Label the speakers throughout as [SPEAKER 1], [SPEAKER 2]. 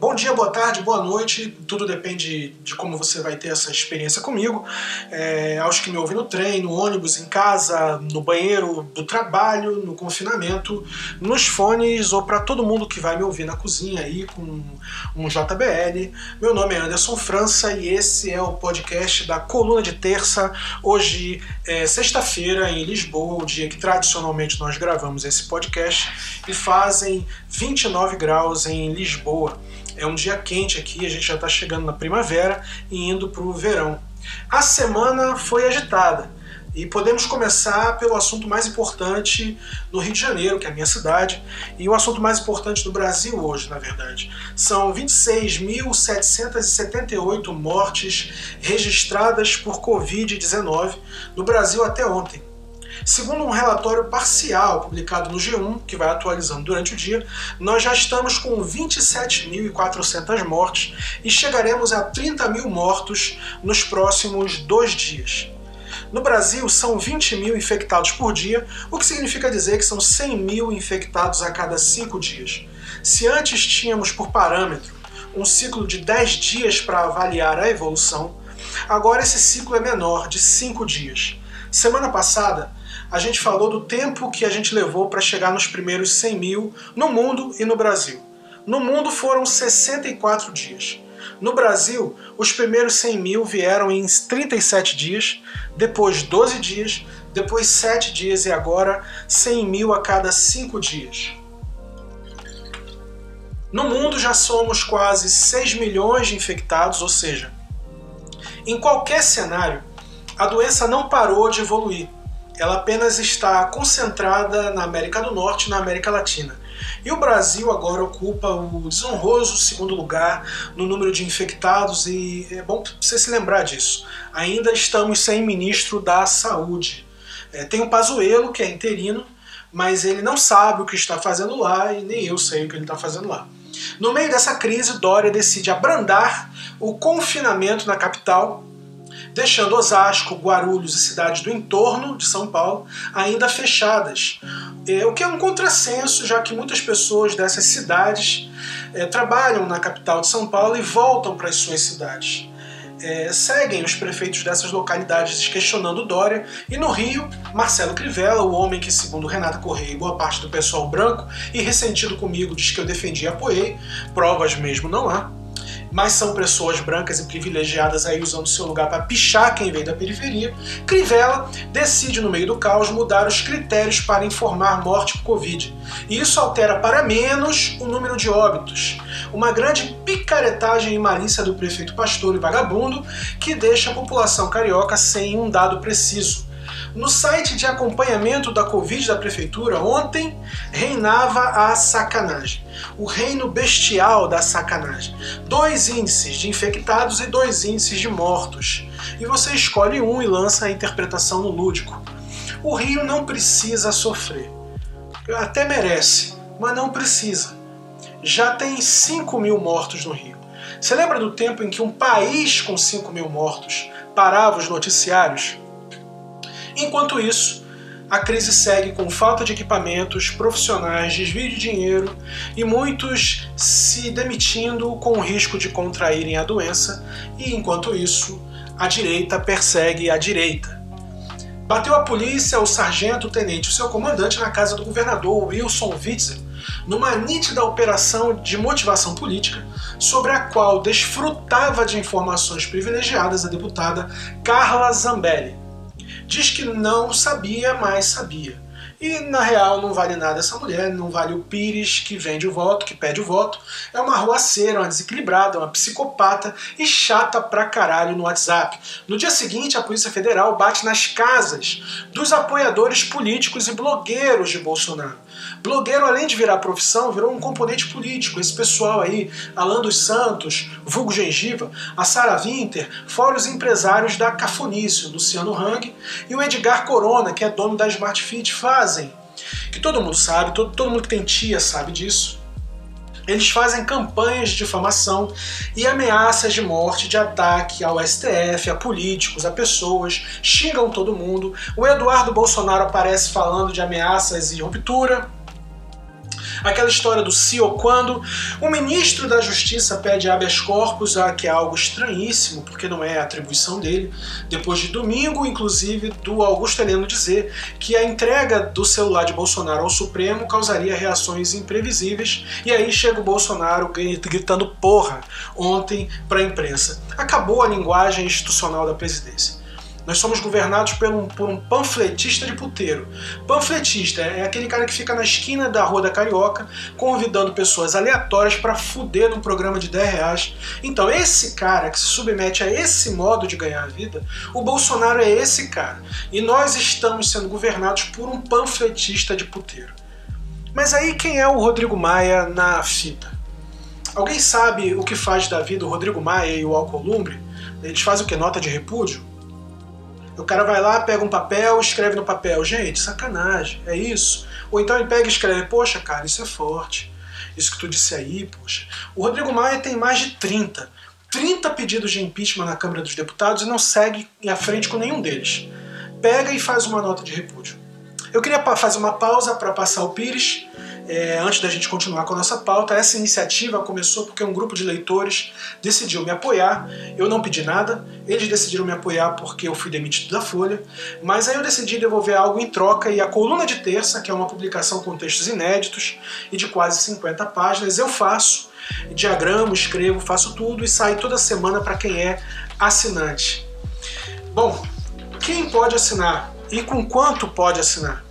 [SPEAKER 1] Bom dia, boa tarde, boa noite. Tudo depende de como você vai ter essa experiência comigo. É, aos que me ouvem no trem, no ônibus, em casa, no banheiro do trabalho, no confinamento, nos fones ou para todo mundo que vai me ouvir na cozinha aí com um JBL. Meu nome é Anderson França e esse é o podcast da Coluna de Terça. Hoje é sexta-feira em Lisboa, o dia que tradicionalmente nós gravamos esse podcast, e fazem 29 graus em Lisboa. É um dia quente aqui, a gente já está chegando na primavera e indo para o verão. A semana foi agitada e podemos começar pelo assunto mais importante no Rio de Janeiro, que é a minha cidade, e o assunto mais importante do Brasil hoje, na verdade. São 26.778 mortes registradas por Covid-19 no Brasil até ontem. Segundo um relatório parcial publicado no G1, que vai atualizando durante o dia, nós já estamos com 27.400 mortes e chegaremos a 30 mil mortos nos próximos dois dias. No Brasil, são 20 mil infectados por dia, o que significa dizer que são 100 mil infectados a cada 5 dias. Se antes tínhamos por parâmetro um ciclo de 10 dias para avaliar a evolução, agora esse ciclo é menor, de 5 dias. Semana passada, a gente falou do tempo que a gente levou para chegar nos primeiros 100 mil no mundo e no Brasil. No mundo foram 64 dias. No Brasil, os primeiros 100 mil vieram em 37 dias, depois 12 dias, depois 7 dias e agora 100 mil a cada 5 dias. No mundo já somos quase 6 milhões de infectados, ou seja, em qualquer cenário, a doença não parou de evoluir ela apenas está concentrada na América do Norte e na América Latina. E o Brasil agora ocupa o desonroso segundo lugar no número de infectados, e é bom você se lembrar disso. Ainda estamos sem ministro da Saúde. É, tem o Pazuello, que é interino, mas ele não sabe o que está fazendo lá e nem eu sei o que ele está fazendo lá. No meio dessa crise, Dória decide abrandar o confinamento na capital deixando Osasco, Guarulhos e cidades do entorno de São Paulo ainda fechadas. É, o que é um contrassenso, já que muitas pessoas dessas cidades é, trabalham na capital de São Paulo e voltam para as suas cidades. É, seguem os prefeitos dessas localidades questionando Dória, e no Rio, Marcelo Crivella, o homem que, segundo Renata Correia e boa parte do pessoal branco e ressentido comigo, diz que eu defendi e apoiei, provas mesmo não há, mas são pessoas brancas e privilegiadas aí usando seu lugar para pichar quem vem da periferia, Crivella decide, no meio do caos, mudar os critérios para informar morte por Covid. E isso altera para menos o número de óbitos. Uma grande picaretagem e malícia do prefeito pastor e vagabundo que deixa a população carioca sem um dado preciso. No site de acompanhamento da Covid da Prefeitura, ontem reinava a sacanagem. O reino bestial da sacanagem. Dois índices de infectados e dois índices de mortos. E você escolhe um e lança a interpretação no lúdico. O Rio não precisa sofrer. Até merece, mas não precisa. Já tem 5 mil mortos no Rio. Você lembra do tempo em que um país com 5 mil mortos parava os noticiários? Enquanto isso, a crise segue com falta de equipamentos, profissionais, desvio de dinheiro e muitos se demitindo com o risco de contraírem a doença, e enquanto isso, a direita persegue a direita. Bateu a polícia, o sargento, o tenente, o seu comandante na casa do governador Wilson Witzel, numa nítida operação de motivação política, sobre a qual desfrutava de informações privilegiadas a deputada Carla Zambelli diz que não sabia, mas sabia. E na real não vale nada essa mulher, não vale o Pires que vende o voto, que pede o voto. É uma arruaceira, uma desequilibrada, uma psicopata e chata pra caralho no WhatsApp. No dia seguinte, a Polícia Federal bate nas casas dos apoiadores políticos e blogueiros de Bolsonaro. Blogueiro, além de virar profissão, virou um componente político. Esse pessoal aí, Alan dos Santos, Vulgo Gengiva, a Sara Winter, fora os empresários da Cafonice, o Luciano Hang e o Edgar Corona, que é dono da Smart Fit, fazem. Que todo mundo sabe, todo, todo mundo que tem tia sabe disso. Eles fazem campanhas de difamação e ameaças de morte, de ataque ao STF, a políticos, a pessoas, xingam todo mundo. O Eduardo Bolsonaro aparece falando de ameaças e ruptura. Aquela história do se ou quando. O ministro da Justiça pede habeas corpus, que é algo estranhíssimo, porque não é atribuição dele. Depois de domingo, inclusive, do Augusto Heleno dizer que a entrega do celular de Bolsonaro ao Supremo causaria reações imprevisíveis. E aí chega o Bolsonaro gritando porra ontem para a imprensa. Acabou a linguagem institucional da presidência. Nós somos governados por um, por um panfletista de puteiro. Panfletista é aquele cara que fica na esquina da Rua da Carioca convidando pessoas aleatórias para fuder num programa de 10 reais. Então, esse cara que se submete a esse modo de ganhar a vida, o Bolsonaro é esse cara. E nós estamos sendo governados por um panfletista de puteiro. Mas aí quem é o Rodrigo Maia na fita? Alguém sabe o que faz da vida o Rodrigo Maia e o Alcolumbre? Eles fazem o que? Nota de repúdio? O cara vai lá, pega um papel, escreve no papel, gente, sacanagem, é isso. Ou então ele pega e escreve, poxa, cara, isso é forte. Isso que tu disse aí, poxa. O Rodrigo Maia tem mais de 30. 30 pedidos de impeachment na Câmara dos Deputados e não segue à frente com nenhum deles. Pega e faz uma nota de repúdio. Eu queria fazer uma pausa para passar o Pires é, antes da gente continuar com a nossa pauta, essa iniciativa começou porque um grupo de leitores decidiu me apoiar. Eu não pedi nada, eles decidiram me apoiar porque eu fui demitido da Folha, mas aí eu decidi devolver algo em troca e a coluna de terça, que é uma publicação com textos inéditos e de quase 50 páginas, eu faço, diagramo, escrevo, faço tudo e sai toda semana para quem é assinante. Bom, quem pode assinar e com quanto pode assinar?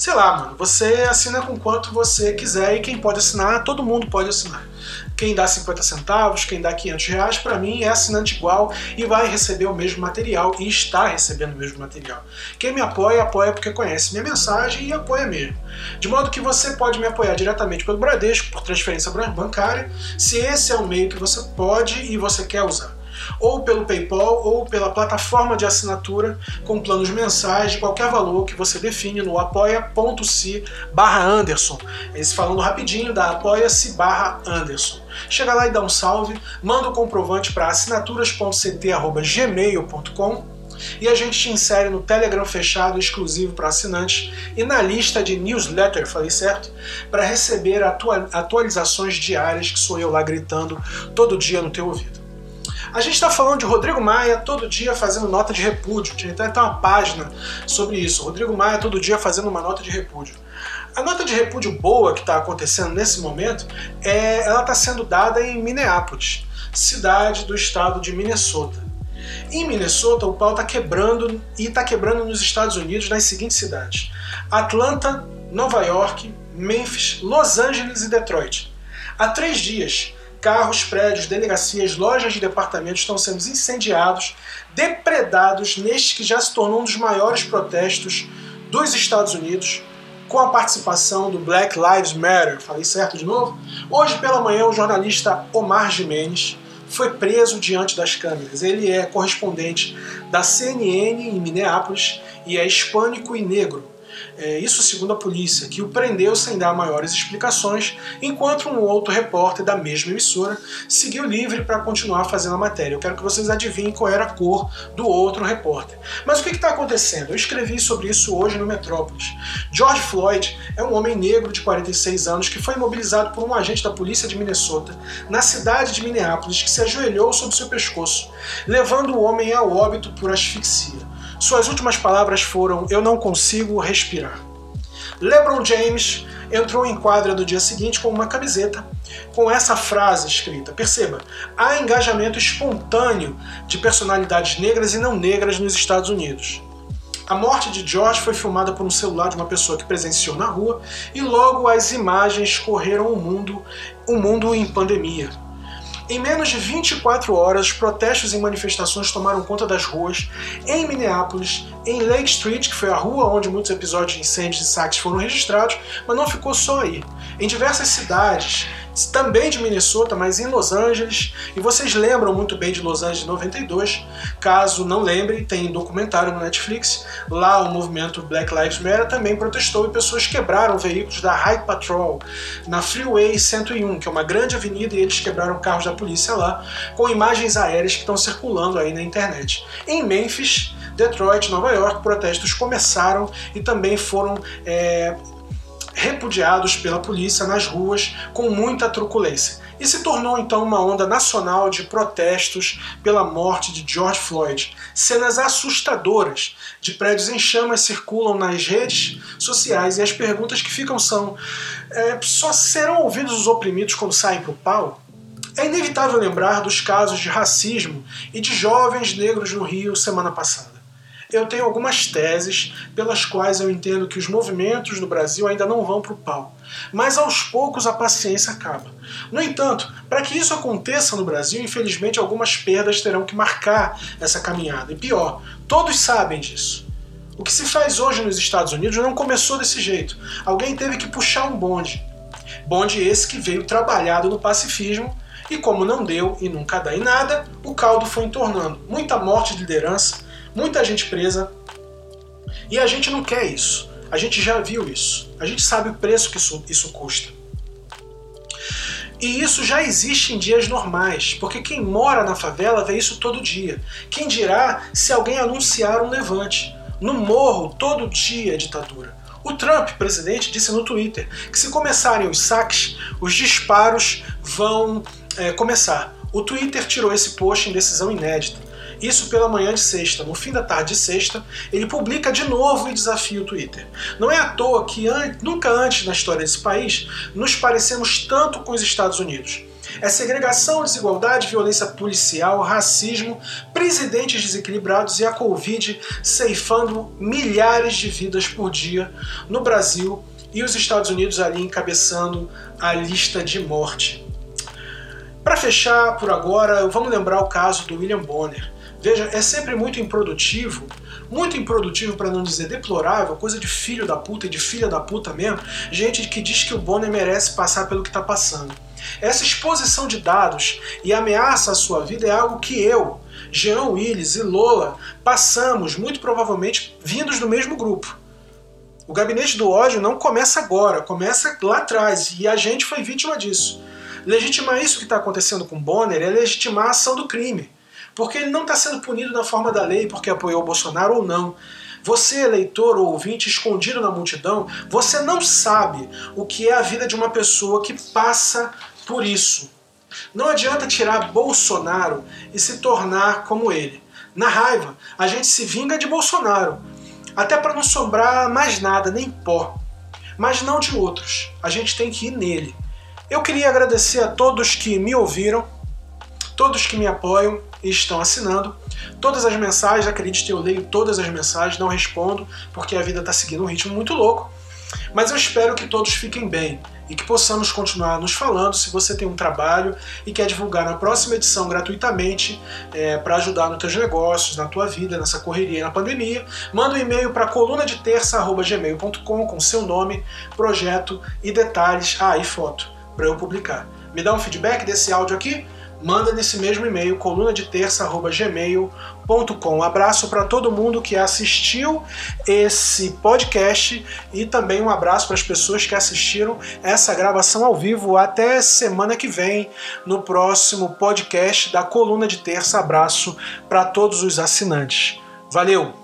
[SPEAKER 1] Sei lá, mano, você assina com quanto você quiser e quem pode assinar, todo mundo pode assinar. Quem dá 50 centavos, quem dá 500 reais, para mim é assinante igual e vai receber o mesmo material e está recebendo o mesmo material. Quem me apoia, apoia porque conhece minha mensagem e apoia mesmo. De modo que você pode me apoiar diretamente pelo Bradesco, por transferência bancária, se esse é o meio que você pode e você quer usar ou pelo PayPal ou pela plataforma de assinatura com planos mensais de qualquer valor que você define no apoia.se barra Anderson. Esse falando rapidinho da apoia-se barra Anderson. Chega lá e dá um salve, manda o comprovante para assinaturas.ct.gmail.com e a gente te insere no Telegram fechado exclusivo para assinantes e na lista de newsletter, falei certo? Para receber atualizações diárias que sou eu lá gritando todo dia no teu ouvido. A gente está falando de Rodrigo Maia todo dia fazendo nota de repúdio. Tinha até uma página sobre isso. Rodrigo Maia todo dia fazendo uma nota de repúdio. A nota de repúdio boa que está acontecendo nesse momento é, ela está sendo dada em Minneapolis, cidade do estado de Minnesota. Em Minnesota, o pau está quebrando e está quebrando nos Estados Unidos nas seguintes cidades: Atlanta, Nova York, Memphis, Los Angeles e Detroit. Há três dias, Carros, prédios, delegacias, lojas de departamentos estão sendo incendiados, depredados neste que já se tornou um dos maiores protestos dos Estados Unidos, com a participação do Black Lives Matter. Falei certo de novo? Hoje pela manhã, o jornalista Omar Jimenez foi preso diante das câmeras. Ele é correspondente da CNN em Minneapolis e é hispânico e negro. É, isso segundo a polícia, que o prendeu sem dar maiores explicações, enquanto um outro repórter da mesma emissora seguiu livre para continuar fazendo a matéria. Eu quero que vocês adivinhem qual era a cor do outro repórter. Mas o que está acontecendo? Eu escrevi sobre isso hoje no Metrópolis. George Floyd é um homem negro de 46 anos que foi imobilizado por um agente da polícia de Minnesota na cidade de Minneapolis que se ajoelhou sobre seu pescoço, levando o homem ao óbito por asfixia. Suas últimas palavras foram: Eu não consigo respirar. LeBron James entrou em quadra no dia seguinte com uma camiseta com essa frase escrita. Perceba, há engajamento espontâneo de personalidades negras e não negras nos Estados Unidos. A morte de George foi filmada por um celular de uma pessoa que presenciou na rua e logo as imagens correram o mundo, o mundo em pandemia. Em menos de 24 horas, protestos e manifestações tomaram conta das ruas em Minneapolis, em Lake Street, que foi a rua onde muitos episódios de incêndios e saques foram registrados, mas não ficou só aí. Em diversas cidades, também de Minnesota, mas em Los Angeles. E vocês lembram muito bem de Los Angeles 92. Caso não lembrem, tem documentário no Netflix. Lá o movimento Black Lives Matter também protestou e pessoas quebraram veículos da High Patrol na Freeway 101, que é uma grande avenida, e eles quebraram carros da polícia lá, com imagens aéreas que estão circulando aí na internet. Em Memphis, Detroit, Nova York, protestos começaram e também foram é, repudiados pela polícia nas ruas com muita truculência e se tornou então uma onda nacional de protestos pela morte de George Floyd. Cenas assustadoras de prédios em chamas circulam nas redes sociais e as perguntas que ficam são: é, só serão ouvidos os oprimidos quando saem para o pau? É inevitável lembrar dos casos de racismo e de jovens negros no Rio semana passada eu tenho algumas teses pelas quais eu entendo que os movimentos no Brasil ainda não vão para o pau. Mas aos poucos a paciência acaba. No entanto, para que isso aconteça no Brasil, infelizmente algumas perdas terão que marcar essa caminhada. E pior, todos sabem disso. O que se faz hoje nos Estados Unidos não começou desse jeito. Alguém teve que puxar um bonde. Bonde esse que veio trabalhado no pacifismo e como não deu e nunca dá em nada, o caldo foi entornando. Muita morte de liderança, muita gente presa. E a gente não quer isso. A gente já viu isso. A gente sabe o preço que isso, isso custa. E isso já existe em dias normais, porque quem mora na favela vê isso todo dia. Quem dirá se alguém anunciar um levante? No morro, todo dia é ditadura. O Trump, presidente, disse no Twitter que se começarem os saques, os disparos vão é, começar. O Twitter tirou esse post em decisão inédita. Isso pela manhã de sexta. No fim da tarde de sexta, ele publica de novo e desafia o Twitter. Não é à toa que an nunca antes na história desse país nos parecemos tanto com os Estados Unidos. É segregação, desigualdade, violência policial, racismo, presidentes desequilibrados e a Covid ceifando milhares de vidas por dia no Brasil e os Estados Unidos ali encabeçando a lista de morte. Para fechar por agora, vamos lembrar o caso do William Bonner. Veja, é sempre muito improdutivo, muito improdutivo para não dizer deplorável, coisa de filho da puta e de filha da puta mesmo, gente que diz que o Bonner merece passar pelo que está passando. Essa exposição de dados e ameaça à sua vida é algo que eu, Jean Willis e Lola passamos, muito provavelmente vindos do mesmo grupo. O gabinete do ódio não começa agora, começa lá atrás, e a gente foi vítima disso. Legitimar isso que está acontecendo com Bonner é legitimar a ação do crime porque ele não está sendo punido na forma da lei porque apoiou o Bolsonaro ou não. Você, eleitor ou ouvinte escondido na multidão, você não sabe o que é a vida de uma pessoa que passa por isso. Não adianta tirar Bolsonaro e se tornar como ele. Na raiva, a gente se vinga de Bolsonaro, até para não sobrar mais nada, nem pó. Mas não de outros. A gente tem que ir nele. Eu queria agradecer a todos que me ouviram, todos que me apoiam estão assinando. Todas as mensagens, acredite, eu leio todas as mensagens, não respondo, porque a vida está seguindo um ritmo muito louco. Mas eu espero que todos fiquem bem e que possamos continuar nos falando. Se você tem um trabalho e quer divulgar na próxima edição gratuitamente é, para ajudar nos teus negócios, na tua vida, nessa correria na pandemia, manda um e-mail para coluna de terça@gmail.com com seu nome, projeto e detalhes, ah, e foto para eu publicar. Me dá um feedback desse áudio aqui manda nesse mesmo e-mail, coluna de terça@gmail.com. Abraço para todo mundo que assistiu esse podcast e também um abraço para as pessoas que assistiram essa gravação ao vivo. Até semana que vem no próximo podcast da coluna de terça. Abraço para todos os assinantes. Valeu!